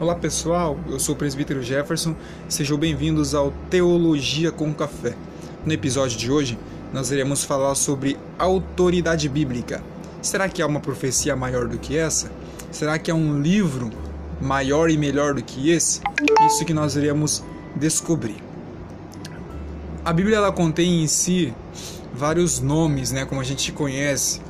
Olá pessoal, eu sou o presbítero Jefferson, sejam bem-vindos ao Teologia com Café. No episódio de hoje, nós iremos falar sobre autoridade bíblica. Será que há uma profecia maior do que essa? Será que há um livro maior e melhor do que esse? Isso que nós iremos descobrir. A Bíblia ela contém em si vários nomes, né, como a gente conhece.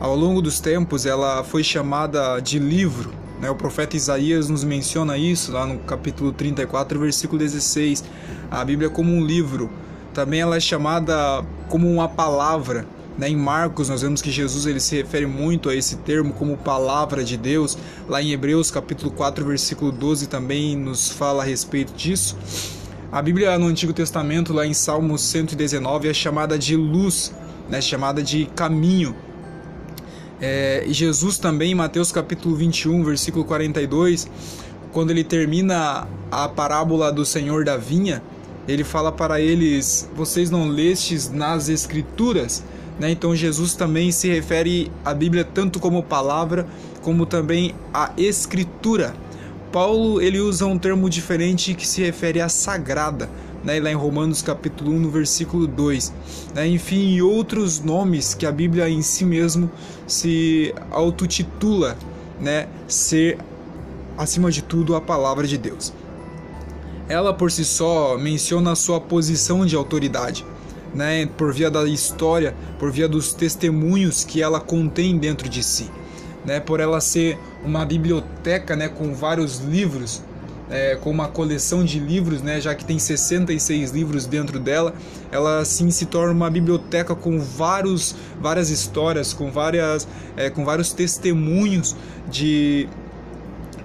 Ao longo dos tempos, ela foi chamada de livro? O profeta Isaías nos menciona isso lá no capítulo 34, versículo 16. A Bíblia como um livro. Também ela é chamada como uma palavra. Né? Em Marcos nós vemos que Jesus ele se refere muito a esse termo como palavra de Deus. Lá em Hebreus capítulo 4, versículo 12 também nos fala a respeito disso. A Bíblia no Antigo Testamento, lá em Salmos 119, é chamada de luz, né? chamada de caminho. É, Jesus também, em Mateus capítulo 21, versículo 42, quando ele termina a parábola do Senhor da vinha, ele fala para eles: Vocês não lestes nas Escrituras? Né? Então Jesus também se refere à Bíblia tanto como palavra, como também à Escritura. Paulo ele usa um termo diferente que se refere à sagrada né, lá em Romanos capítulo 1, no versículo 2. Né, enfim, e outros nomes que a Bíblia em si mesmo se autotitula né, ser, acima de tudo, a palavra de Deus. Ela por si só menciona a sua posição de autoridade, né, por via da história, por via dos testemunhos que ela contém dentro de si. Né, por ela ser uma biblioteca né, com vários livros é, com uma coleção de livros, né, já que tem 66 livros dentro dela, ela sim se torna uma biblioteca com vários, várias histórias, com, várias, é, com vários testemunhos de,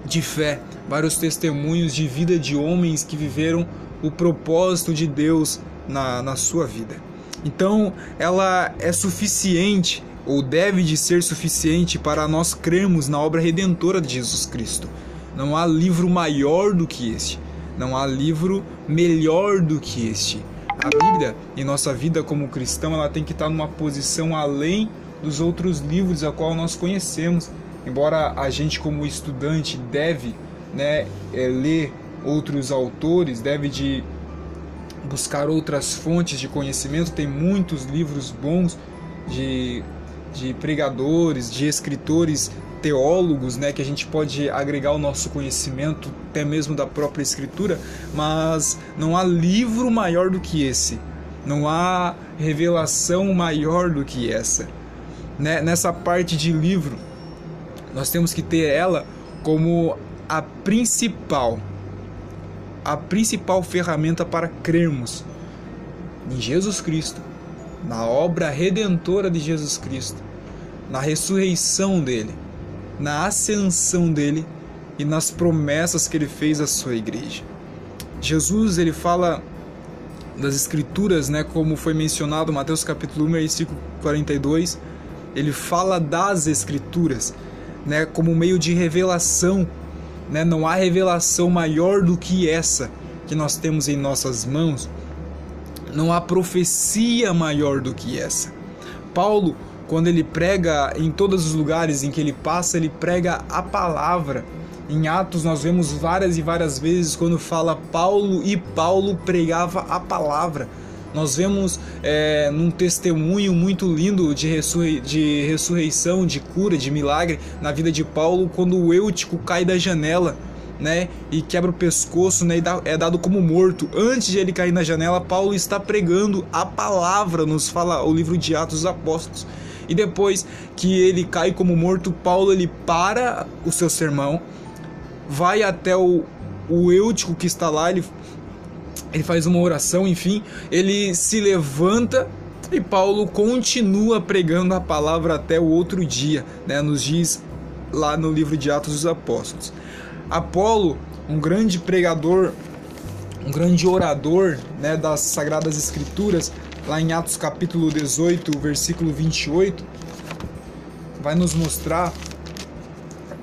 de fé, vários testemunhos de vida de homens que viveram o propósito de Deus na, na sua vida. Então, ela é suficiente ou deve de ser suficiente para nós crermos na obra redentora de Jesus Cristo. Não há livro maior do que este. Não há livro melhor do que este. A Bíblia, em nossa vida como cristão, ela tem que estar numa posição além dos outros livros a qual nós conhecemos. Embora a gente como estudante deve né, é, ler outros autores, deve de buscar outras fontes de conhecimento, tem muitos livros bons de, de pregadores, de escritores teólogos, né, que a gente pode agregar o nosso conhecimento até mesmo da própria escritura, mas não há livro maior do que esse. Não há revelação maior do que essa. Né? Nessa parte de livro, nós temos que ter ela como a principal a principal ferramenta para crermos em Jesus Cristo, na obra redentora de Jesus Cristo, na ressurreição dele, na ascensão dele e nas promessas que ele fez à sua igreja. Jesus ele fala das escrituras, né, como foi mencionado Mateus capítulo 1, versículo 42, ele fala das escrituras, né, como meio de revelação, né? Não há revelação maior do que essa que nós temos em nossas mãos. Não há profecia maior do que essa. Paulo quando ele prega em todos os lugares em que ele passa, ele prega a palavra. Em Atos nós vemos várias e várias vezes quando fala Paulo e Paulo pregava a palavra. Nós vemos é, num testemunho muito lindo de, ressurrei de ressurreição, de cura, de milagre na vida de Paulo, quando o Eutico cai da janela né, e quebra o pescoço, né, e dá, é dado como morto. Antes de ele cair na janela, Paulo está pregando a palavra, nos fala o livro de Atos dos Apóstolos. E depois que ele cai como morto, Paulo ele para o seu sermão, vai até o, o Eutico que está lá, ele, ele faz uma oração, enfim, ele se levanta e Paulo continua pregando a palavra até o outro dia, né, nos diz lá no livro de Atos dos Apóstolos. Apolo, um grande pregador, um grande orador né, das Sagradas Escrituras, lá em Atos capítulo 18, versículo 28, vai nos mostrar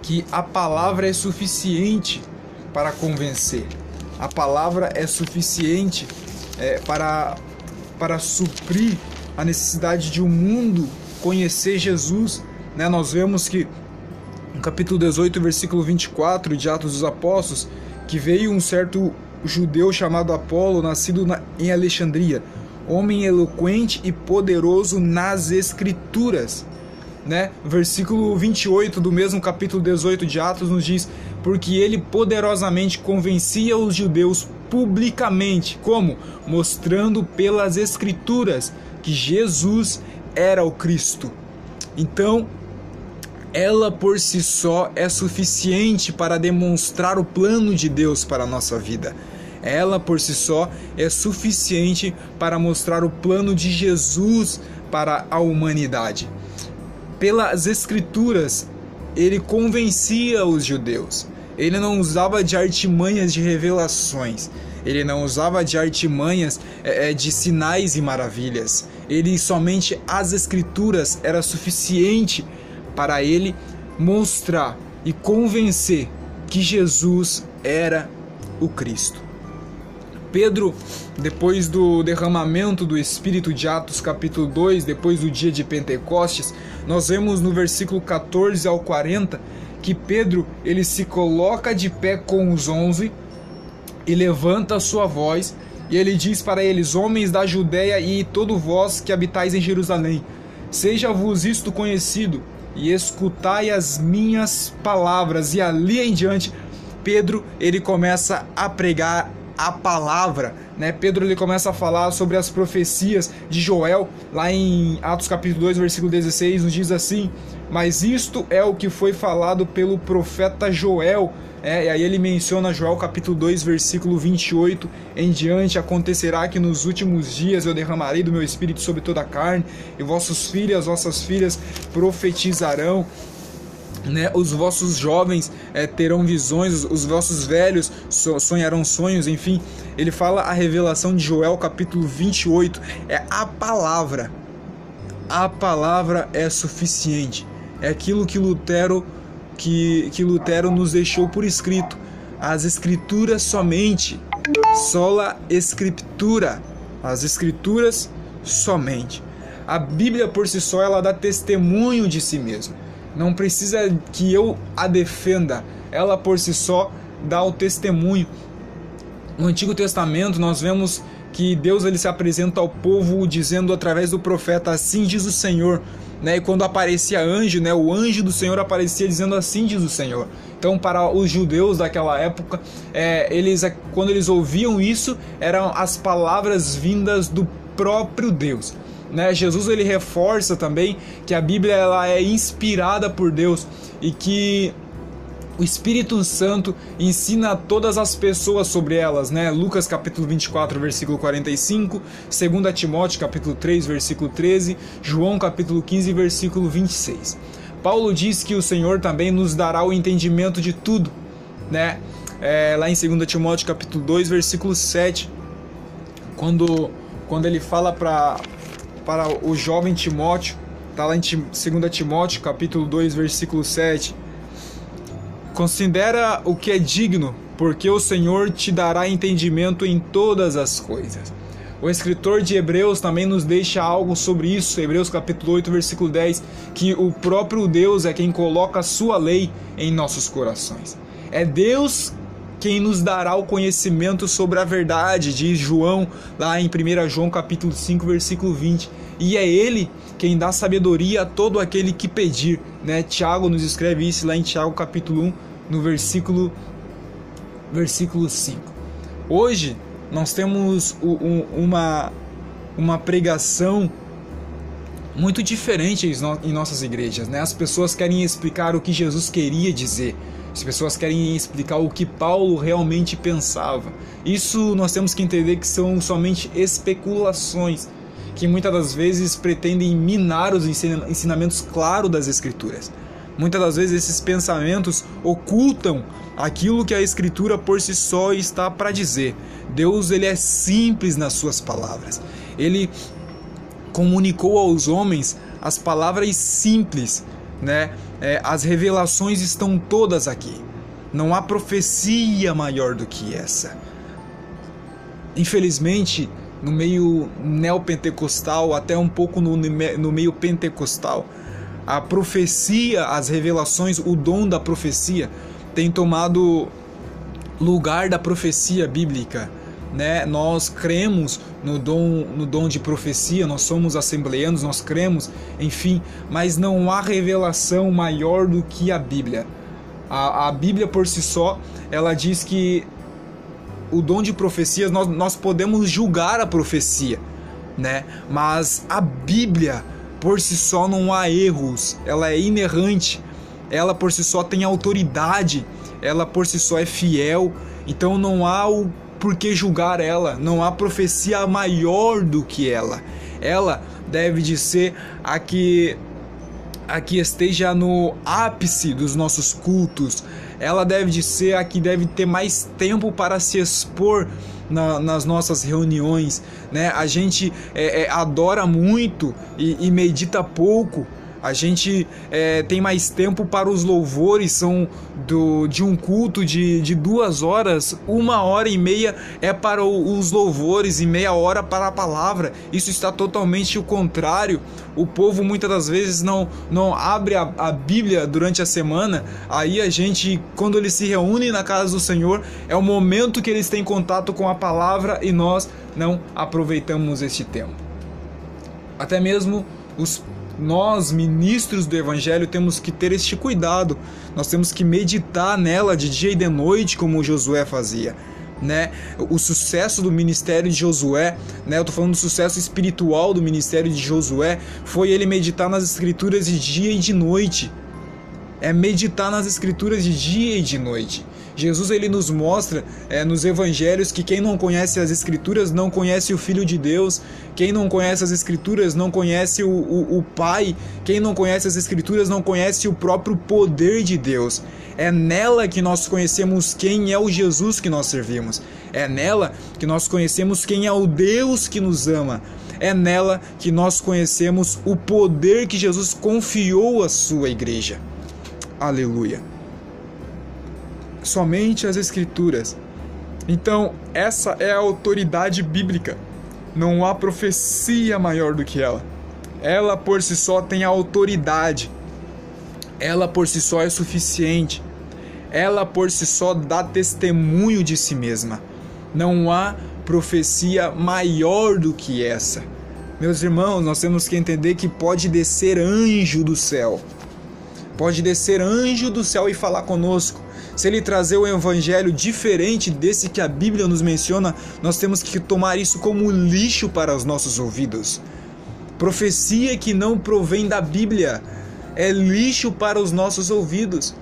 que a palavra é suficiente para convencer. A palavra é suficiente é, para, para suprir a necessidade de um mundo conhecer Jesus. Né? Nós vemos que no capítulo 18, versículo 24 de Atos dos Apóstolos, que veio um certo judeu chamado Apolo, nascido na, em Alexandria, homem eloquente e poderoso nas escrituras. Né? Versículo 28 do mesmo capítulo 18 de Atos nos diz: Porque ele poderosamente convencia os judeus publicamente, como? Mostrando pelas escrituras que Jesus era o Cristo. Então, ela por si só é suficiente para demonstrar o plano de Deus para a nossa vida. Ela por si só é suficiente para mostrar o plano de Jesus para a humanidade. Pelas Escrituras, ele convencia os judeus. Ele não usava de artimanhas de revelações. Ele não usava de artimanhas é, de sinais e maravilhas. Ele somente as Escrituras era suficiente para ele mostrar e convencer que Jesus era o Cristo. Pedro, depois do derramamento do Espírito de Atos capítulo 2, depois do dia de Pentecostes, nós vemos no versículo 14 ao 40 que Pedro ele se coloca de pé com os onze e levanta a sua voz e ele diz para eles: Homens da Judéia e todo vós que habitais em Jerusalém, seja-vos isto conhecido e escutai as minhas palavras. E ali em diante, Pedro ele começa a pregar a palavra, né? Pedro ele começa a falar sobre as profecias de Joel, lá em Atos capítulo 2, versículo 16, nos diz assim: "Mas isto é o que foi falado pelo profeta Joel é, e aí ele menciona Joel capítulo 2, versículo 28 em diante: Acontecerá que nos últimos dias eu derramarei do meu espírito sobre toda a carne, e vossos filhos, as vossas filhas profetizarão. Né, os vossos jovens é, terão visões, os, os vossos velhos sonharão sonhos, enfim. Ele fala a revelação de Joel, capítulo 28. É a palavra. A palavra é suficiente. É aquilo que Lutero que, que Lutero nos deixou por escrito. As escrituras somente. Sola escritura. As escrituras somente. A Bíblia por si só ela dá testemunho de si mesma. Não precisa que eu a defenda. Ela por si só dá o testemunho. No Antigo Testamento nós vemos que Deus ele se apresenta ao povo dizendo através do profeta assim diz o Senhor né? E quando aparecia anjo, né? O anjo do Senhor aparecia dizendo assim diz o Senhor. Então, para os judeus daquela época, é, eles, quando eles ouviam isso, eram as palavras vindas do próprio Deus. Né? Jesus ele reforça também que a Bíblia ela é inspirada por Deus e que o Espírito Santo ensina a todas as pessoas sobre elas, né? Lucas capítulo 24, versículo 45, 2 Timóteo capítulo 3, versículo 13, João capítulo 15, versículo 26. Paulo diz que o Senhor também nos dará o entendimento de tudo, né? É, lá em 2 Timóteo capítulo 2, versículo 7, quando, quando ele fala para para o jovem Timóteo, tá lá em 2 Timóteo capítulo 2, versículo 7, Considera o que é digno, porque o Senhor te dará entendimento em todas as coisas. O escritor de Hebreus também nos deixa algo sobre isso, Hebreus capítulo 8, versículo 10, que o próprio Deus é quem coloca a sua lei em nossos corações. É Deus quem nos dará o conhecimento sobre a verdade, diz João lá em 1 João capítulo 5, versículo 20. E é ele quem dá sabedoria a todo aquele que pedir, né? Tiago nos escreve isso lá em Tiago capítulo 1, no versículo versículo 5. Hoje nós temos uma uma pregação muito diferente em nossas igrejas, né? As pessoas querem explicar o que Jesus queria dizer. As pessoas querem explicar o que Paulo realmente pensava. Isso nós temos que entender que são somente especulações que muitas das vezes pretendem minar os ensinamentos claros das Escrituras. Muitas das vezes esses pensamentos ocultam aquilo que a Escritura por si só está para dizer. Deus ele é simples nas suas palavras. Ele comunicou aos homens as palavras simples, né? É, as revelações estão todas aqui. Não há profecia maior do que essa. Infelizmente, no meio neopentecostal, até um pouco no, no meio pentecostal, a profecia, as revelações, o dom da profecia tem tomado lugar da profecia bíblica. Né? Nós cremos no dom, no dom de profecia, nós somos assembleanos, nós cremos, enfim, mas não há revelação maior do que a Bíblia. A, a Bíblia por si só, ela diz que o dom de profecias, nós, nós podemos julgar a profecia, né? Mas a Bíblia por si só não há erros, ela é inerrante, ela por si só tem autoridade, ela por si só é fiel, então não há o por que julgar ela, não há profecia maior do que ela. Ela deve de ser a que a que esteja no ápice dos nossos cultos. Ela deve de ser a que deve ter mais tempo para se expor na, nas nossas reuniões, né? A gente é, é, adora muito e, e medita pouco a gente é, tem mais tempo para os louvores, são do, de um culto de, de duas horas, uma hora e meia é para os louvores e meia hora para a palavra. Isso está totalmente o contrário. O povo muitas das vezes não, não abre a, a Bíblia durante a semana, aí a gente, quando eles se reúnem na casa do Senhor, é o momento que eles têm contato com a palavra e nós não aproveitamos este tempo. Até mesmo os nós, ministros do Evangelho, temos que ter este cuidado. Nós temos que meditar nela de dia e de noite, como Josué fazia. Né? O sucesso do ministério de Josué, né? Eu tô falando do sucesso espiritual do ministério de Josué, foi ele meditar nas escrituras de dia e de noite. É meditar nas escrituras de dia e de noite. Jesus ele nos mostra é, nos evangelhos que quem não conhece as escrituras não conhece o Filho de Deus, quem não conhece as escrituras não conhece o, o, o Pai, quem não conhece as escrituras não conhece o próprio poder de Deus. É nela que nós conhecemos quem é o Jesus que nós servimos. É nela que nós conhecemos quem é o Deus que nos ama. É nela que nós conhecemos o poder que Jesus confiou à sua igreja. Aleluia somente as Escrituras. Então, essa é a autoridade bíblica. Não há profecia maior do que ela. Ela por si só tem autoridade. Ela por si só é suficiente. Ela por si só dá testemunho de si mesma. Não há profecia maior do que essa. Meus irmãos, nós temos que entender que pode descer anjo do céu. Pode descer anjo do céu e falar conosco se ele trazer um evangelho diferente desse que a Bíblia nos menciona, nós temos que tomar isso como lixo para os nossos ouvidos. Profecia que não provém da Bíblia é lixo para os nossos ouvidos.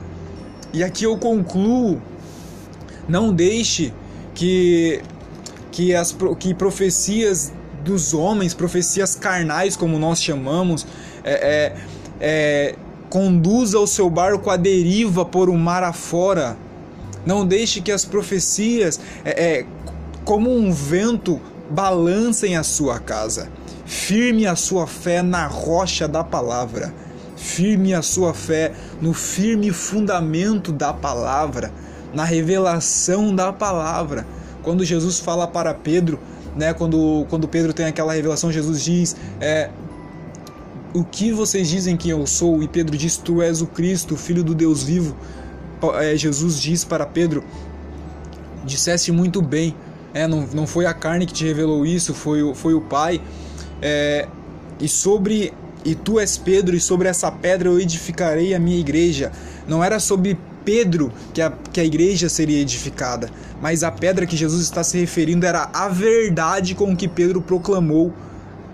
E aqui eu concluo: não deixe que que as que profecias dos homens, profecias carnais, como nós chamamos, é, é, é Conduza o seu barco à deriva por um mar afora. Não deixe que as profecias, é, é, como um vento, balancem a sua casa. Firme a sua fé na rocha da palavra. Firme a sua fé no firme fundamento da palavra, na revelação da palavra. Quando Jesus fala para Pedro, né, quando, quando Pedro tem aquela revelação, Jesus diz: é, o que vocês dizem que eu sou? E Pedro diz: Tu és o Cristo, Filho do Deus vivo. É, Jesus diz para Pedro: Disseste muito bem. É, não, não foi a carne que te revelou isso, foi, o, foi o Pai. É, e sobre e tu és Pedro, e sobre essa pedra eu edificarei a minha igreja. Não era sobre Pedro que a, que a igreja seria edificada, mas a pedra que Jesus está se referindo era a verdade com que Pedro proclamou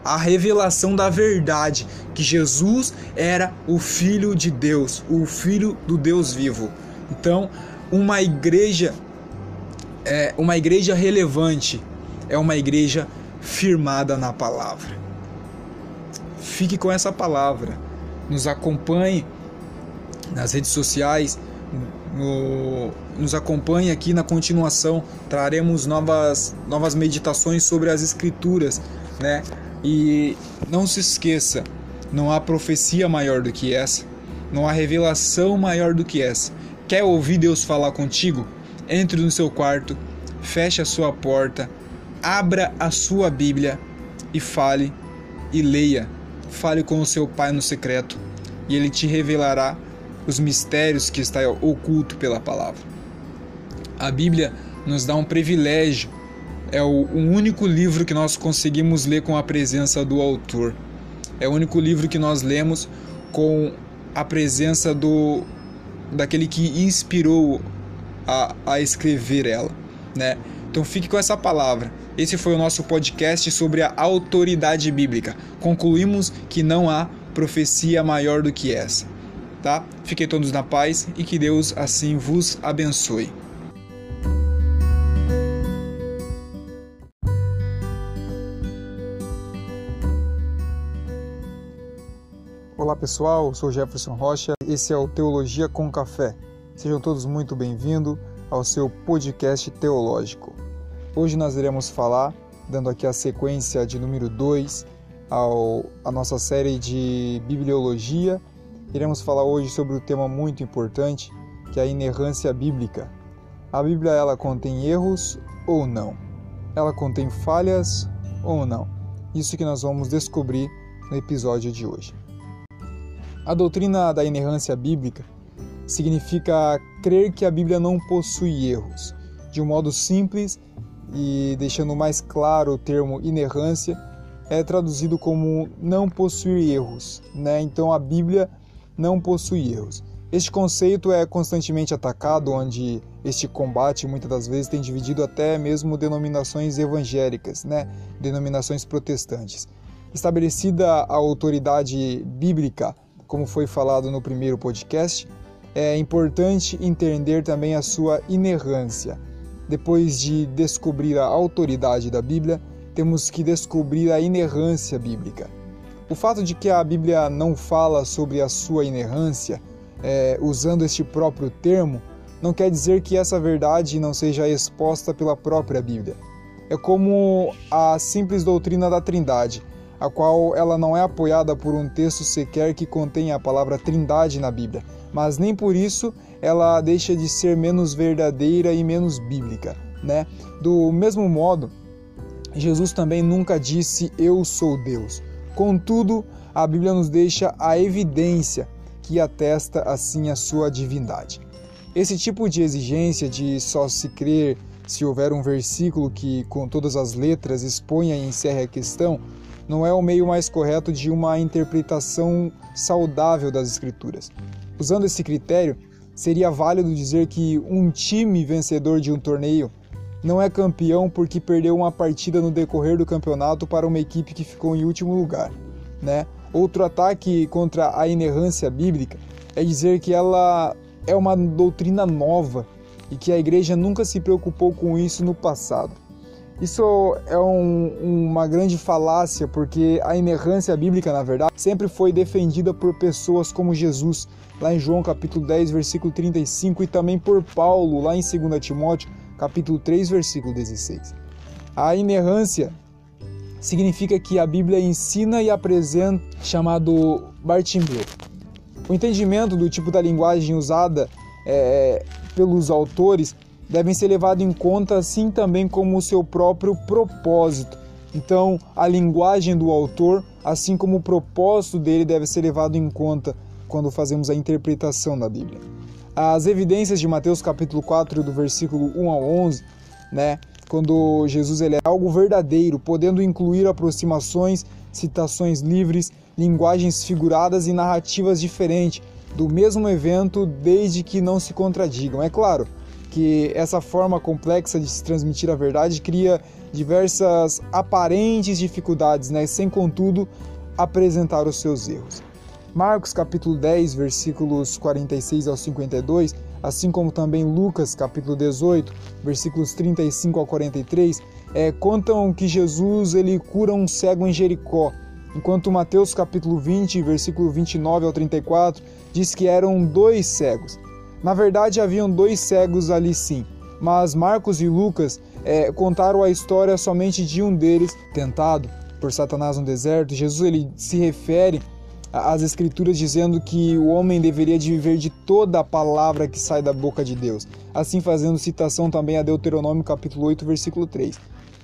a revelação da verdade, que Jesus era o Filho de Deus, o Filho do Deus vivo. Então, uma igreja é uma igreja relevante, é uma igreja firmada na palavra. Fique com essa palavra, nos acompanhe nas redes sociais, no, nos acompanhe aqui na continuação. Traremos novas, novas meditações sobre as Escrituras, né? E não se esqueça, não há profecia maior do que essa, não há revelação maior do que essa. Quer ouvir Deus falar contigo? Entre no seu quarto, feche a sua porta, abra a sua Bíblia e fale e leia. Fale com o seu pai no secreto. e ele te revelará os mistérios que está oculto pela palavra. A Bíblia nos dá um privilégio, é o, único livro que nós conseguimos ler com a presença do autor. É o único livro que nós lemos com a presença do daquele que inspirou a, a escrever ela, né? Então fique com essa palavra. Esse foi o nosso podcast sobre a autoridade bíblica. Concluímos que não há profecia maior do que essa, tá? Fiquem todos na paz e que Deus assim vos abençoe. Olá pessoal, sou Jefferson Rocha, esse é o Teologia com Café. Sejam todos muito bem-vindos ao seu podcast teológico. Hoje nós iremos falar, dando aqui a sequência de número 2 à nossa série de bibliologia, iremos falar hoje sobre um tema muito importante, que é a inerrância bíblica. A Bíblia ela contém erros ou não? Ela contém falhas ou não? Isso que nós vamos descobrir no episódio de hoje. A doutrina da inerrância bíblica significa crer que a Bíblia não possui erros. De um modo simples e deixando mais claro o termo inerrância, é traduzido como não possuir erros, né? Então a Bíblia não possui erros. Este conceito é constantemente atacado, onde este combate muitas das vezes tem dividido até mesmo denominações evangélicas, né? denominações protestantes. Estabelecida a autoridade bíblica como foi falado no primeiro podcast, é importante entender também a sua inerrância. Depois de descobrir a autoridade da Bíblia, temos que descobrir a inerrância bíblica. O fato de que a Bíblia não fala sobre a sua inerrância, é, usando este próprio termo, não quer dizer que essa verdade não seja exposta pela própria Bíblia. É como a simples doutrina da Trindade a qual ela não é apoiada por um texto sequer que contenha a palavra Trindade na Bíblia, mas nem por isso ela deixa de ser menos verdadeira e menos bíblica, né? Do mesmo modo, Jesus também nunca disse eu sou Deus. Contudo, a Bíblia nos deixa a evidência que atesta assim a sua divindade. Esse tipo de exigência de só se crer se houver um versículo que com todas as letras exponha e encerre a questão, não é o meio mais correto de uma interpretação saudável das Escrituras. Usando esse critério, seria válido dizer que um time vencedor de um torneio não é campeão porque perdeu uma partida no decorrer do campeonato para uma equipe que ficou em último lugar. Né? Outro ataque contra a inerrância bíblica é dizer que ela é uma doutrina nova e que a igreja nunca se preocupou com isso no passado. Isso é um, uma grande falácia, porque a inerrância bíblica, na verdade, sempre foi defendida por pessoas como Jesus, lá em João capítulo 10, versículo 35, e também por Paulo, lá em 2 Timóteo, capítulo 3, versículo 16. A inerrância significa que a Bíblia ensina e apresenta, chamado Bartimeu. O entendimento do tipo da linguagem usada é, pelos autores devem ser levados em conta assim também como o seu próprio propósito. Então, a linguagem do autor, assim como o propósito dele, deve ser levado em conta quando fazemos a interpretação da Bíblia. As evidências de Mateus capítulo 4, do versículo 1 ao 11, né, quando Jesus ele é algo verdadeiro, podendo incluir aproximações, citações livres, linguagens figuradas e narrativas diferentes do mesmo evento, desde que não se contradigam. É claro, que essa forma complexa de se transmitir a verdade cria diversas aparentes dificuldades, né, sem contudo apresentar os seus erros. Marcos capítulo 10, versículos 46 ao 52, assim como também Lucas capítulo 18, versículos 35 ao 43, é, contam que Jesus ele cura um cego em Jericó, enquanto Mateus capítulo 20, versículo 29 ao 34, diz que eram dois cegos. Na verdade, haviam dois cegos ali sim, mas Marcos e Lucas é, contaram a história somente de um deles, tentado por Satanás no deserto. Jesus ele se refere às Escrituras dizendo que o homem deveria de viver de toda a palavra que sai da boca de Deus, assim fazendo citação também a Deuteronômio capítulo 8, versículo 3.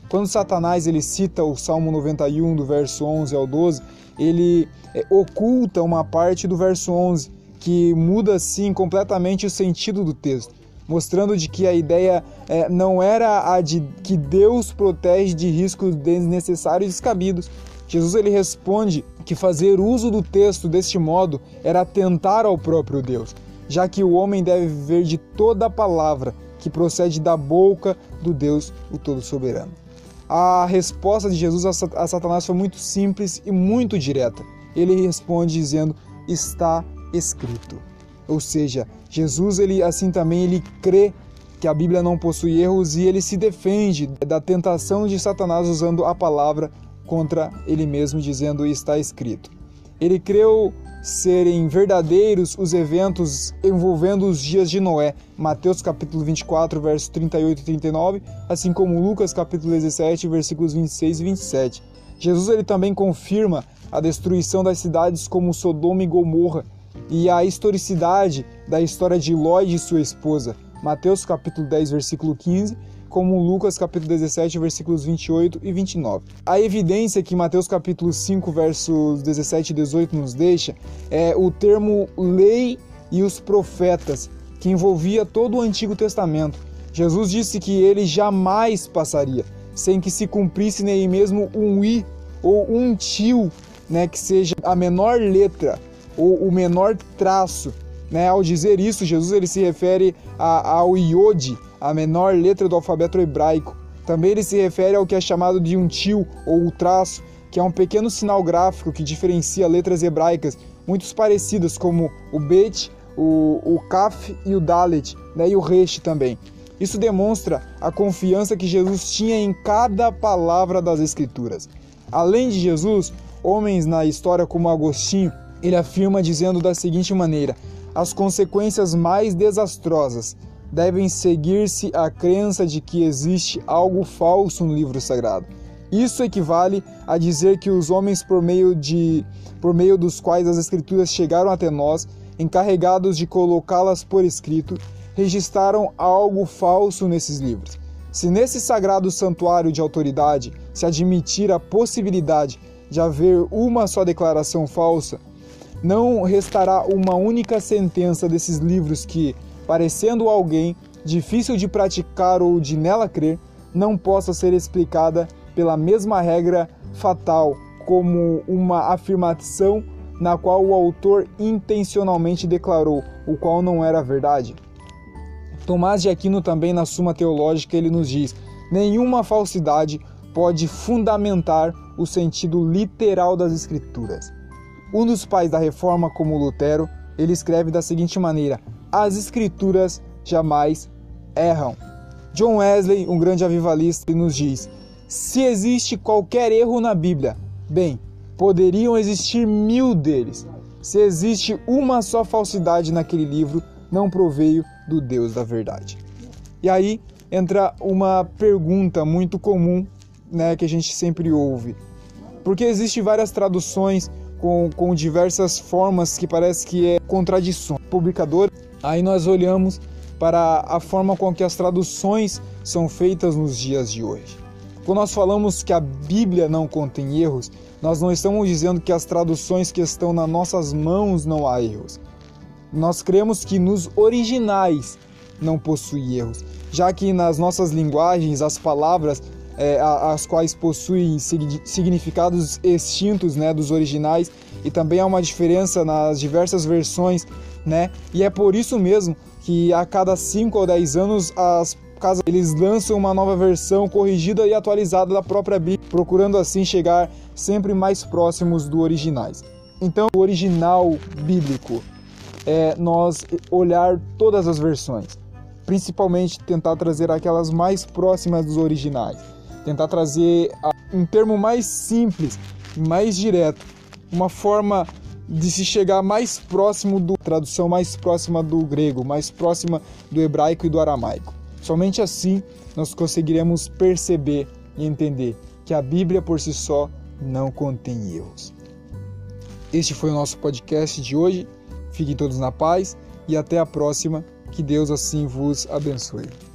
Quando Satanás ele cita o Salmo 91 do verso 11 ao 12, ele é, oculta uma parte do verso 11 que muda assim completamente o sentido do texto, mostrando de que a ideia é, não era a de que Deus protege de riscos desnecessários e descabidos. Jesus ele responde que fazer uso do texto deste modo era atentar ao próprio Deus, já que o homem deve viver de toda a palavra que procede da boca do Deus, o Todo-Soberano. A resposta de Jesus a Satanás foi muito simples e muito direta. Ele responde dizendo: "Está escrito". Ou seja, Jesus ele assim também ele crê que a Bíblia não possui erros e ele se defende da tentação de Satanás usando a palavra contra ele mesmo dizendo: "Está escrito". Ele creu serem verdadeiros os eventos envolvendo os dias de Noé, Mateus capítulo 24, versos 38 e 39, assim como Lucas capítulo 17, versículos 26 e 27. Jesus ele também confirma a destruição das cidades como Sodoma e Gomorra e a historicidade da história de Ló e sua esposa, Mateus capítulo 10, versículo 15, como Lucas capítulo 17, versículos 28 e 29. A evidência que Mateus capítulo 5, versos 17 e 18 nos deixa é o termo lei e os profetas, que envolvia todo o Antigo Testamento. Jesus disse que ele jamais passaria sem que se cumprisse nem mesmo um i ou um tio, né, que seja a menor letra ou o menor traço. Né? Ao dizer isso, Jesus ele se refere a, ao iode, a menor letra do alfabeto hebraico. Também ele se refere ao que é chamado de um tio ou o traço, que é um pequeno sinal gráfico que diferencia letras hebraicas muito parecidas, como o bet, o, o kaf e o dalet, né, e o resh também. Isso demonstra a confiança que Jesus tinha em cada palavra das Escrituras. Além de Jesus, homens na história como Agostinho, ele afirma dizendo da seguinte maneira: as consequências mais desastrosas devem seguir-se a crença de que existe algo falso no livro sagrado. Isso equivale a dizer que os homens por meio de por meio dos quais as escrituras chegaram até nós, encarregados de colocá-las por escrito, registraram algo falso nesses livros. Se nesse sagrado santuário de autoridade se admitir a possibilidade de haver uma só declaração falsa, não restará uma única sentença desses livros que, parecendo alguém difícil de praticar ou de nela crer, não possa ser explicada pela mesma regra fatal como uma afirmação na qual o autor intencionalmente declarou, o qual não era verdade. Tomás de Aquino também na Suma Teológica ele nos diz: nenhuma falsidade pode fundamentar o sentido literal das escrituras. Um dos pais da reforma, como Lutero, ele escreve da seguinte maneira: as escrituras jamais erram. John Wesley, um grande avivalista, nos diz: se existe qualquer erro na Bíblia, bem, poderiam existir mil deles. Se existe uma só falsidade naquele livro, não proveio do Deus da verdade. E aí entra uma pergunta muito comum, né, que a gente sempre ouve. Porque existem várias traduções com, com diversas formas que parece que é contradição. Publicador, aí nós olhamos para a forma com que as traduções são feitas nos dias de hoje. Quando nós falamos que a Bíblia não contém erros, nós não estamos dizendo que as traduções que estão nas nossas mãos não há erros. Nós cremos que nos originais não possui erros, já que nas nossas linguagens as palavras é, as quais possuem significados extintos né, dos originais e também há uma diferença nas diversas versões, né? E é por isso mesmo que a cada 5 ou 10 anos as casas eles lançam uma nova versão corrigida e atualizada da própria Bíblia, procurando assim chegar sempre mais próximos do originais. Então, o original bíblico é nós olhar todas as versões, principalmente tentar trazer aquelas mais próximas dos originais tentar trazer um termo mais simples, mais direto, uma forma de se chegar mais próximo do tradução mais próxima do grego, mais próxima do hebraico e do aramaico. Somente assim nós conseguiremos perceber e entender que a Bíblia por si só não contém erros. Este foi o nosso podcast de hoje. Fiquem todos na paz e até a próxima. Que Deus assim vos abençoe.